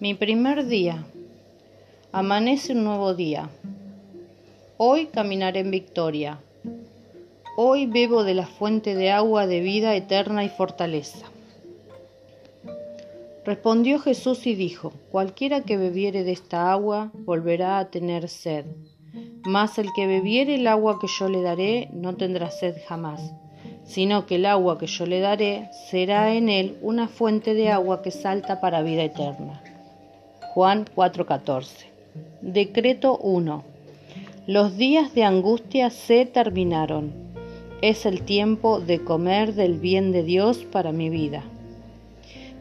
Mi primer día. Amanece un nuevo día. Hoy caminaré en victoria. Hoy bebo de la fuente de agua de vida eterna y fortaleza. Respondió Jesús y dijo, Cualquiera que bebiere de esta agua volverá a tener sed, mas el que bebiere el agua que yo le daré no tendrá sed jamás sino que el agua que yo le daré será en él una fuente de agua que salta para vida eterna. Juan 4:14. Decreto 1. Los días de angustia se terminaron. Es el tiempo de comer del bien de Dios para mi vida.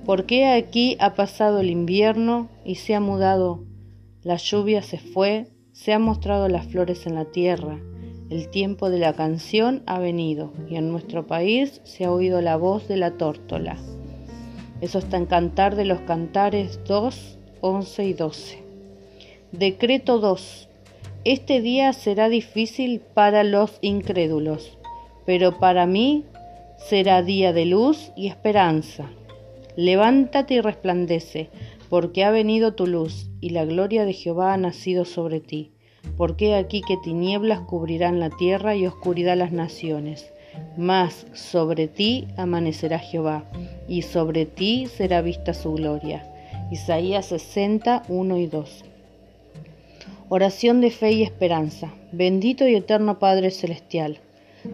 Porque aquí ha pasado el invierno y se ha mudado, la lluvia se fue, se han mostrado las flores en la tierra, el tiempo de la canción ha venido y en nuestro país se ha oído la voz de la tórtola. Eso está en Cantar de los Cantares 2, 11 y 12. Decreto 2. Este día será difícil para los incrédulos, pero para mí será día de luz y esperanza. Levántate y resplandece, porque ha venido tu luz, y la gloria de Jehová ha nacido sobre ti porque aquí que tinieblas cubrirán la tierra y oscuridad las naciones. Mas sobre ti amanecerá Jehová, y sobre ti será vista su gloria. Isaías 60, 1 y 2. Oración de fe y esperanza. Bendito y eterno Padre Celestial,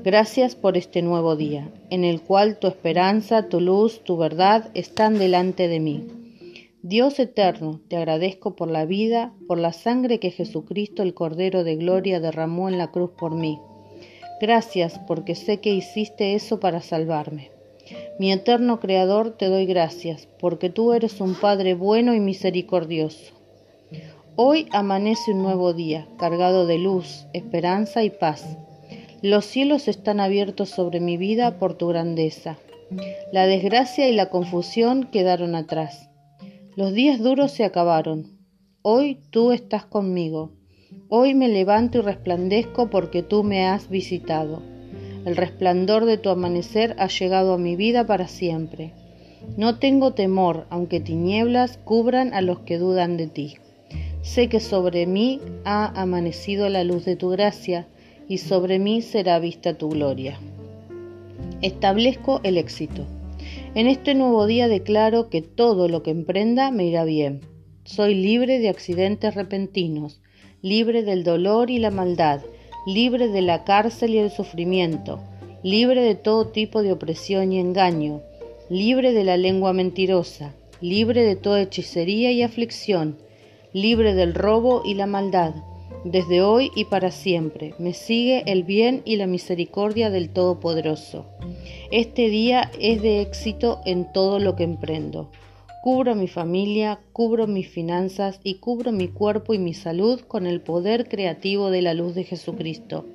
gracias por este nuevo día, en el cual tu esperanza, tu luz, tu verdad están delante de mí. Dios eterno, te agradezco por la vida, por la sangre que Jesucristo el Cordero de Gloria derramó en la cruz por mí. Gracias porque sé que hiciste eso para salvarme. Mi eterno Creador, te doy gracias, porque tú eres un Padre bueno y misericordioso. Hoy amanece un nuevo día, cargado de luz, esperanza y paz. Los cielos están abiertos sobre mi vida por tu grandeza. La desgracia y la confusión quedaron atrás. Los días duros se acabaron. Hoy tú estás conmigo. Hoy me levanto y resplandezco porque tú me has visitado. El resplandor de tu amanecer ha llegado a mi vida para siempre. No tengo temor, aunque tinieblas cubran a los que dudan de ti. Sé que sobre mí ha amanecido la luz de tu gracia, y sobre mí será vista tu gloria. Establezco el éxito. En este nuevo día declaro que todo lo que emprenda me irá bien. Soy libre de accidentes repentinos, libre del dolor y la maldad, libre de la cárcel y el sufrimiento, libre de todo tipo de opresión y engaño, libre de la lengua mentirosa, libre de toda hechicería y aflicción, libre del robo y la maldad. Desde hoy y para siempre me sigue el bien y la misericordia del Todopoderoso. Este día es de éxito en todo lo que emprendo. Cubro mi familia, cubro mis finanzas y cubro mi cuerpo y mi salud con el poder creativo de la luz de Jesucristo.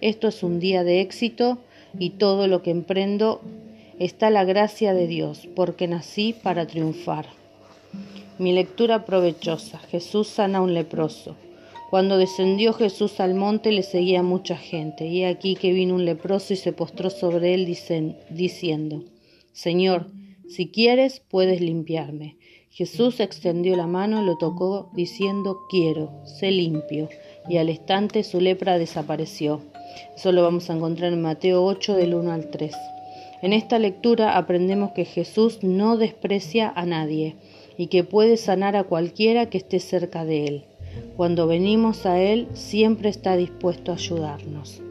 Esto es un día de éxito y todo lo que emprendo está la gracia de Dios, porque nací para triunfar. Mi lectura provechosa. Jesús sana a un leproso. Cuando descendió Jesús al monte le seguía mucha gente, y aquí que vino un leproso y se postró sobre él diciendo, Señor, si quieres puedes limpiarme. Jesús extendió la mano, lo tocó, diciendo, quiero, sé limpio, y al instante su lepra desapareció. Eso lo vamos a encontrar en Mateo 8 del 1 al 3. En esta lectura aprendemos que Jesús no desprecia a nadie y que puede sanar a cualquiera que esté cerca de él. Cuando venimos a Él, siempre está dispuesto a ayudarnos.